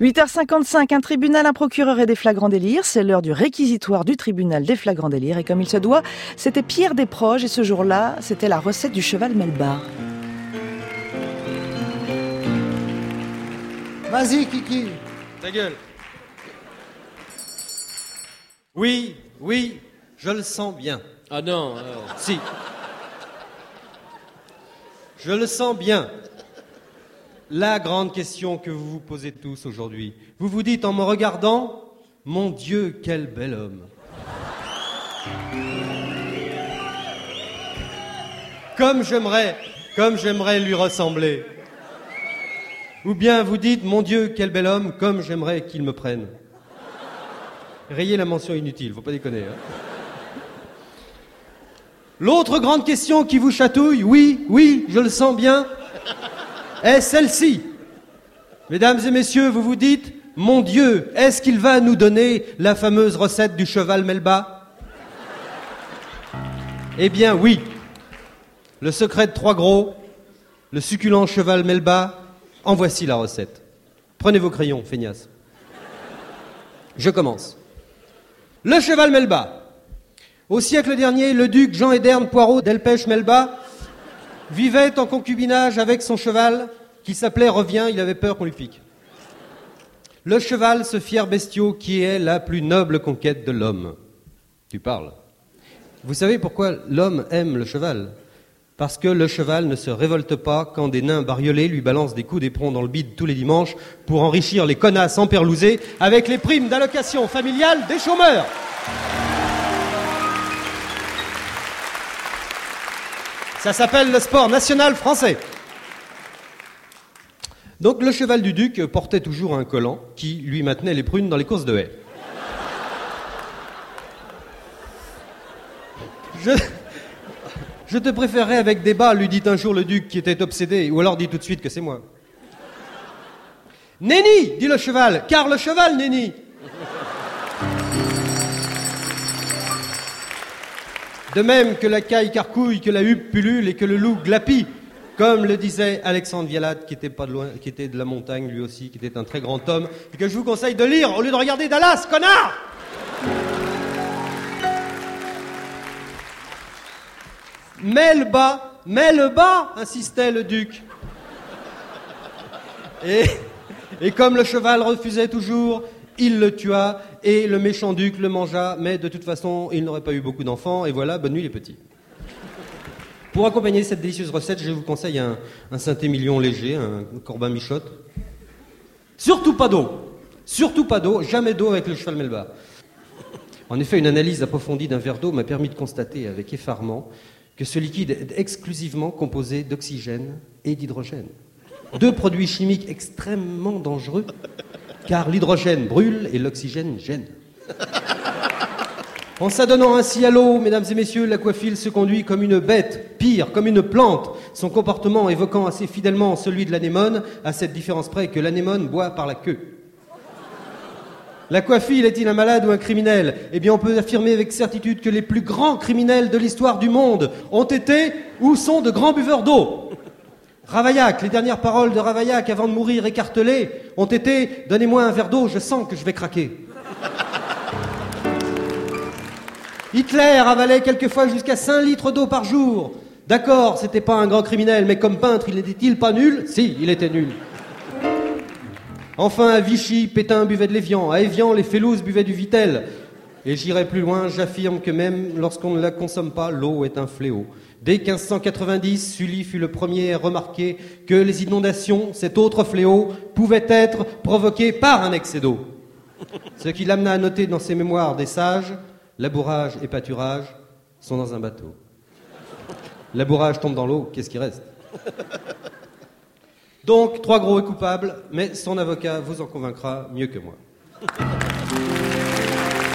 8h55, un tribunal, un procureur et des flagrants délires. C'est l'heure du réquisitoire du tribunal des flagrants délires. Et comme il se doit, c'était Pierre Desproges et ce jour-là, c'était la recette du cheval Melbar. Vas-y, Kiki. Ta gueule. Oui, oui, je le sens bien. Ah non, euh, Si. Je le sens bien. La grande question que vous vous posez tous aujourd'hui. Vous vous dites en me regardant, mon Dieu, quel bel homme. Comme j'aimerais, comme j'aimerais lui ressembler. Ou bien vous dites, mon Dieu, quel bel homme, comme j'aimerais qu'il me prenne. Rayez la mention inutile, faut pas déconner. hein. L'autre grande question qui vous chatouille, oui, oui, je le sens bien, est celle-ci. Mesdames et messieurs, vous vous dites, mon Dieu, est-ce qu'il va nous donner la fameuse recette du cheval Melba? Eh bien oui. Le secret de trois gros, le succulent cheval Melba, en voici la recette. Prenez vos crayons, feignasse. Je commence. Le cheval Melba. Au siècle dernier, le duc Jean Ederne Poirot d'Elpech Melba vivait en concubinage avec son cheval qui s'appelait Revient, il avait peur qu'on lui pique. Le cheval, ce fier bestiau qui est la plus noble conquête de l'homme. Tu parles. Vous savez pourquoi l'homme aime le cheval? Parce que le cheval ne se révolte pas quand des nains bariolés lui balancent des coups d'éperon dans le bide tous les dimanches pour enrichir les connasses emperlousées avec les primes d'allocation familiale des chômeurs. Ça s'appelle le sport national français. Donc le cheval du duc portait toujours un collant qui lui maintenait les prunes dans les courses de haie. Je, te préférerais avec des bas, lui dit un jour le duc qui était obsédé, ou alors dis tout de suite que c'est moi. Nenni, dit le cheval, car le cheval, Nenni. De même que la caille carcouille, que la huppe pullule et que le loup glapit, comme le disait Alexandre Vialat, qui était de la montagne lui aussi, qui était un très grand homme, et que je vous conseille de lire au lieu de regarder Dallas, connard Mets le bas, mets le bas, insistait le duc. Et comme le cheval refusait toujours, il le tua et le méchant duc le mangea, mais de toute façon, il n'aurait pas eu beaucoup d'enfants, et voilà, bonne nuit les petits. Pour accompagner cette délicieuse recette, je vous conseille un, Saint-Émilion léger, un Corbin Michotte. Surtout pas d'eau. Surtout pas d'eau, jamais d'eau avec le cheval Melba. En effet, une analyse approfondie d'un verre d'eau m'a permis de constater avec effarement que ce liquide est exclusivement composé d'oxygène et d'hydrogène. Deux produits chimiques extrêmement dangereux, car l'hydrogène brûle et l'oxygène gêne. En s'adonnant ainsi à l'eau, mesdames et messieurs, l'aquafile se conduit comme une bête, pire, comme une plante, son comportement évoquant assez fidèlement celui de l'anémone, à cette différence près que l'anémone boit par la queue. L'aquafile est-il un malade ou un criminel? Eh bien, on peut affirmer avec certitude que les plus grands criminels de l'histoire du monde ont été ou sont de grands buveurs d'eau. Ravaillac, les dernières paroles de Ravaillac avant de mourir écartelé ont été Donnez-moi un verre d'eau, je sens que je vais craquer. Hitler avalait quelquefois jusqu'à 5 litres d'eau par jour. D'accord, c'était pas un grand criminel, mais comme peintre, il n'était-il pas nul? Si, il était nul. Enfin, à Vichy, Pétain buvait de l'évian. À Évian, les Félouzes buvaient du Vitel. Et j'irai plus loin, j'affirme que même lorsqu'on ne la consomme pas, l'eau est un fléau. Dès 1590, Sully fut le premier à remarquer que les inondations, cet autre fléau, pouvaient être provoquées par un excès d'eau. Ce qui l'amena à noter dans ses mémoires des sages, labourage et pâturage sont dans un bateau. Labourage tombe dans l'eau, qu'est-ce qui reste? Donc, trois gros et coupables, mais son avocat vous en convaincra mieux que moi.